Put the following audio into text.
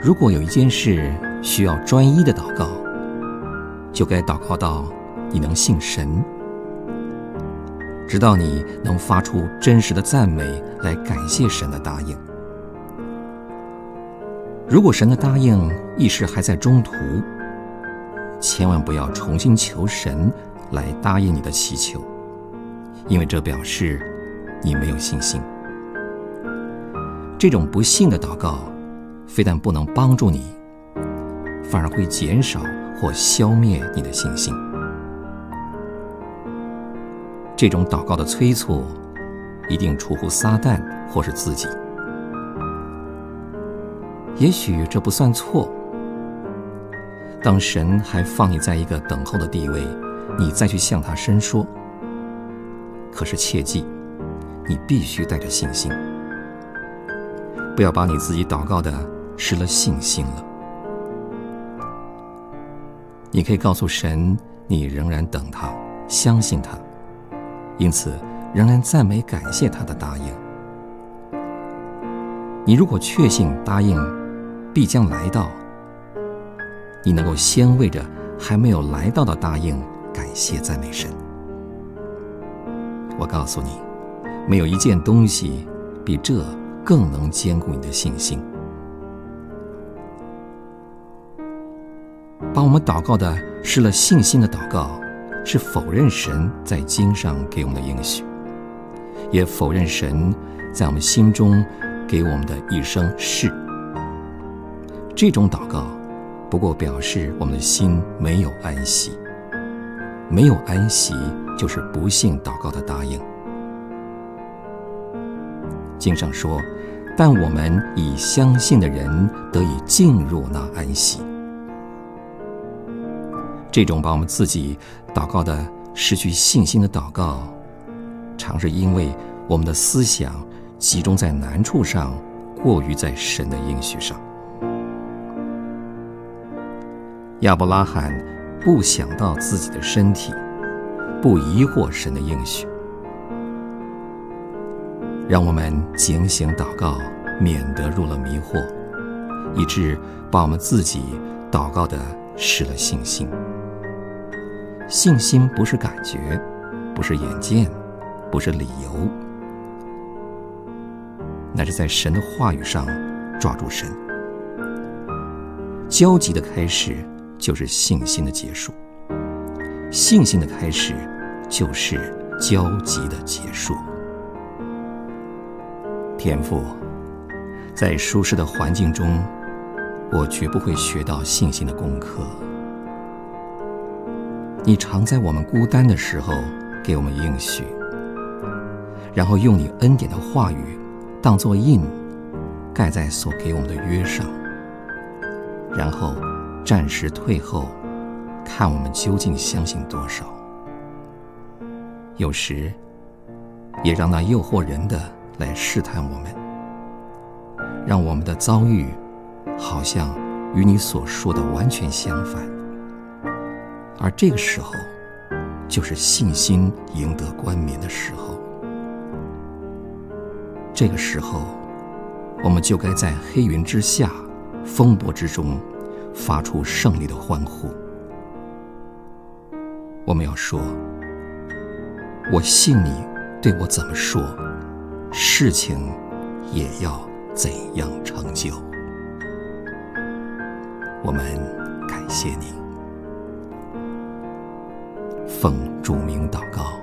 如果有一件事需要专一的祷告，就该祷告到你能信神，直到你能发出真实的赞美来感谢神的答应。如果神的答应一时还在中途，千万不要重新求神来答应你的祈求，因为这表示你没有信心。这种不信的祷告，非但不能帮助你，反而会减少或消灭你的信心。这种祷告的催促，一定出乎撒旦或是自己。也许这不算错。当神还放你在一个等候的地位，你再去向他申说。可是切记，你必须带着信心。不要把你自己祷告的失了信心了。你可以告诉神，你仍然等他，相信他，因此仍然赞美感谢他的答应。你如果确信答应必将来到，你能够先为着还没有来到的答应感谢赞美神。我告诉你，没有一件东西比这。更能坚固你的信心。把我们祷告的失了信心的祷告，是否认神在经上给我们的应许，也否认神在我们心中给我们的一生是。这种祷告，不过表示我们的心没有安息。没有安息，就是不信祷告的答应。经上说。但我们以相信的人得以进入那安息。这种把我们自己祷告的失去信心的祷告，常是因为我们的思想集中在难处上，过于在神的应许上。亚伯拉罕不想到自己的身体，不疑惑神的应许。让我们警醒祷告，免得入了迷惑，以致把我们自己祷告的失了信心。信心不是感觉，不是眼见，不是理由，乃是在神的话语上抓住神。焦急的开始就是信心的结束，信心的开始就是焦急的结束。天赋，在舒适的环境中，我绝不会学到信心的功课。你常在我们孤单的时候给我们应许，然后用你恩典的话语当作印，盖在所给我们的约上，然后暂时退后，看我们究竟相信多少。有时，也让那诱惑人的。来试探我们，让我们的遭遇好像与你所说的完全相反，而这个时候，就是信心赢得冠冕的时候。这个时候，我们就该在黑云之下、风波之中，发出胜利的欢呼。我们要说：“我信你对我怎么说。”事情也要怎样成就？我们感谢你，奉主名祷告。